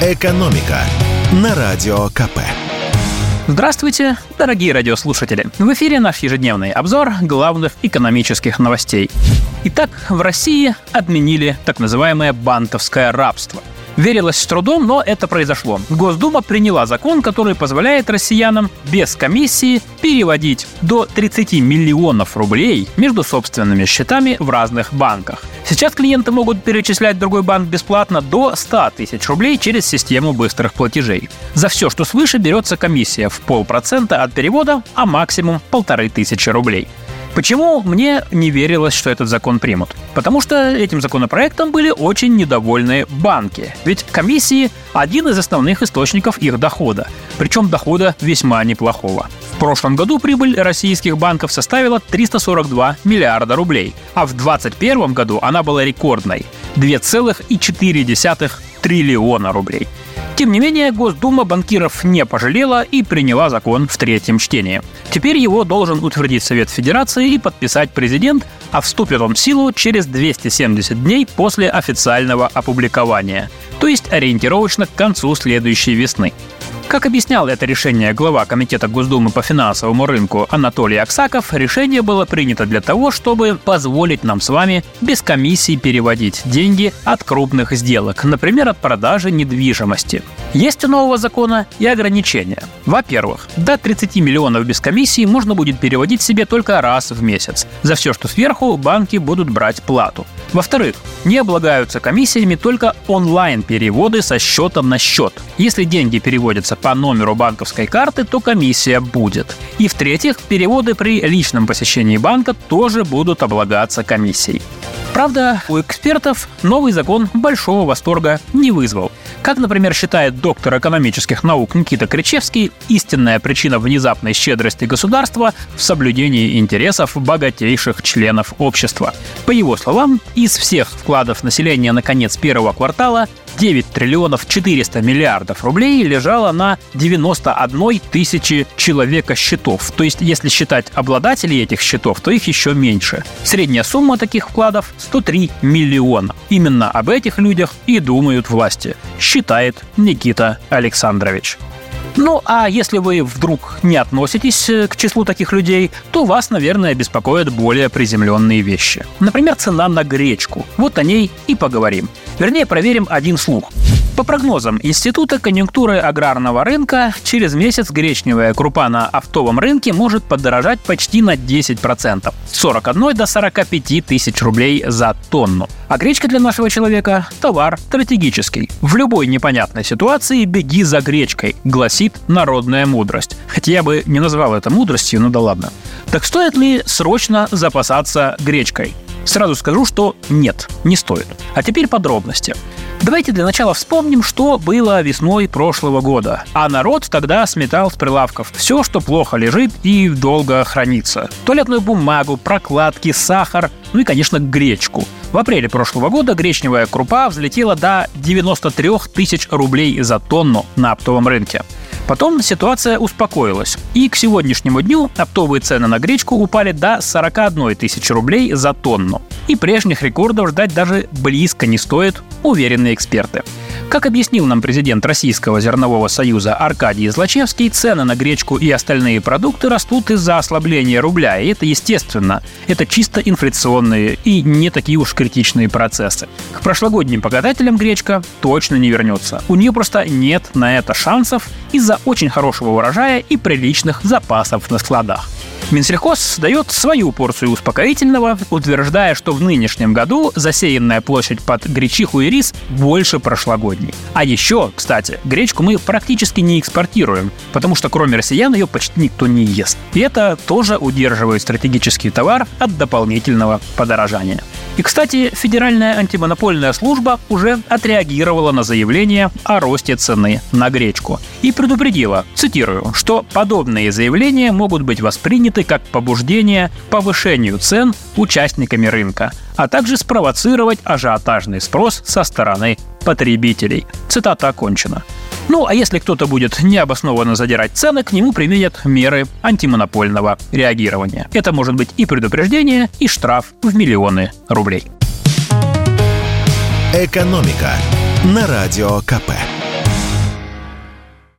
«Экономика» на Радио КП. Здравствуйте, дорогие радиослушатели! В эфире наш ежедневный обзор главных экономических новостей. Итак, в России отменили так называемое банковское рабство – Верилось с трудом, но это произошло. Госдума приняла закон, который позволяет россиянам без комиссии переводить до 30 миллионов рублей между собственными счетами в разных банках. Сейчас клиенты могут перечислять другой банк бесплатно до 100 тысяч рублей через систему быстрых платежей. За все, что свыше, берется комиссия в полпроцента от перевода, а максимум полторы тысячи рублей. Почему мне не верилось, что этот закон примут? Потому что этим законопроектом были очень недовольны банки. Ведь комиссии – один из основных источников их дохода. Причем дохода весьма неплохого. В прошлом году прибыль российских банков составила 342 миллиарда рублей, а в 2021 году она была рекордной – 2,4 триллиона рублей. Тем не менее, Госдума банкиров не пожалела и приняла закон в третьем чтении. Теперь его должен утвердить Совет Федерации и подписать президент, а вступит он в силу через 270 дней после официального опубликования, то есть ориентировочно к концу следующей весны. Как объяснял это решение глава Комитета Госдумы по финансовому рынку Анатолий Аксаков, решение было принято для того, чтобы позволить нам с вами без комиссии переводить деньги от крупных сделок, например, от продажи недвижимости. Есть у нового закона и ограничения. Во-первых, до 30 миллионов без комиссии можно будет переводить себе только раз в месяц. За все, что сверху, банки будут брать плату. Во-вторых, не облагаются комиссиями только онлайн-переводы со счетом на счет. Если деньги переводятся по номеру банковской карты, то комиссия будет. И в-третьих, переводы при личном посещении банка тоже будут облагаться комиссией. Правда, у экспертов новый закон большого восторга не вызвал. Как, например, считает доктор экономических наук Никита Кричевский, истинная причина внезапной щедрости государства в соблюдении интересов богатейших членов общества. По его словам, из всех вкладов населения на конец первого квартала 9 триллионов 400 миллиардов рублей лежало на 91 тысячи человека счетов. То есть, если считать обладателей этих счетов, то их еще меньше. Средняя сумма таких вкладов 103 миллиона. Именно об этих людях и думают власти, считает Никита Александрович. Ну, а если вы вдруг не относитесь э, к числу таких людей, то вас, наверное, беспокоят более приземленные вещи. Например, цена на гречку. Вот о ней и поговорим. Вернее, проверим один слух. По прогнозам Института конъюнктуры аграрного рынка, через месяц гречневая крупа на оптовом рынке может подорожать почти на 10%. С 41 до 45 тысяч рублей за тонну. А гречка для нашего человека – товар стратегический. В любой непонятной ситуации беги за гречкой, гласит народная мудрость. Хотя я бы не назвал это мудростью, ну да ладно. Так стоит ли срочно запасаться гречкой? Сразу скажу, что нет, не стоит. А теперь подробности. Давайте для начала вспомним, что было весной прошлого года. А народ тогда сметал с прилавков все, что плохо лежит и долго хранится. Туалетную бумагу, прокладки, сахар, ну и, конечно, гречку. В апреле прошлого года гречневая крупа взлетела до 93 тысяч рублей за тонну на оптовом рынке. Потом ситуация успокоилась, и к сегодняшнему дню оптовые цены на гречку упали до 41 тысячи рублей за тонну. И прежних рекордов ждать даже близко не стоит, уверенные эксперты. Как объяснил нам президент Российского зернового союза Аркадий Злачевский, цены на гречку и остальные продукты растут из-за ослабления рубля, и это естественно. Это чисто инфляционные и не такие уж критичные процессы. К прошлогодним показателям гречка точно не вернется. У нее просто нет на это шансов из-за очень хорошего урожая и приличных запасов на складах. Минсельхоз дает свою порцию успокоительного, утверждая, что в нынешнем году засеянная площадь под гречиху и рис больше прошлогодней. А еще, кстати, гречку мы практически не экспортируем, потому что кроме россиян ее почти никто не ест. И это тоже удерживает стратегический товар от дополнительного подорожания. И, кстати, Федеральная антимонопольная служба уже отреагировала на заявление о росте цены на гречку и предупредила, цитирую, что подобные заявления могут быть восприняты как побуждение повышению цен участниками рынка, а также спровоцировать ажиотажный спрос со стороны потребителей. Цитата окончена. Ну, а если кто-то будет необоснованно задирать цены, к нему применят меры антимонопольного реагирования. Это может быть и предупреждение, и штраф в миллионы рублей. Экономика на радио КП.